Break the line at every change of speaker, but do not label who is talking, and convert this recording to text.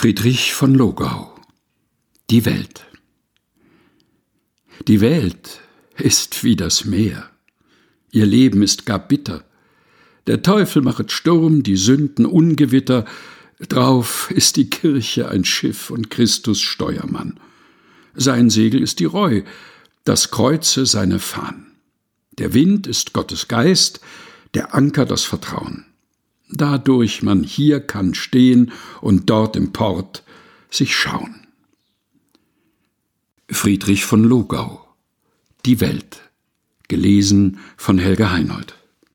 Friedrich von Logau Die Welt Die Welt ist wie das Meer, ihr Leben ist gar bitter. Der Teufel machet Sturm, die Sünden Ungewitter, drauf ist die Kirche ein Schiff und Christus Steuermann. Sein Segel ist die Reu, das Kreuze seine Fahn. Der Wind ist Gottes Geist, der Anker das Vertrauen dadurch man hier kann stehen und dort im Port sich schauen. Friedrich von Logau Die Welt gelesen von Helga Heinold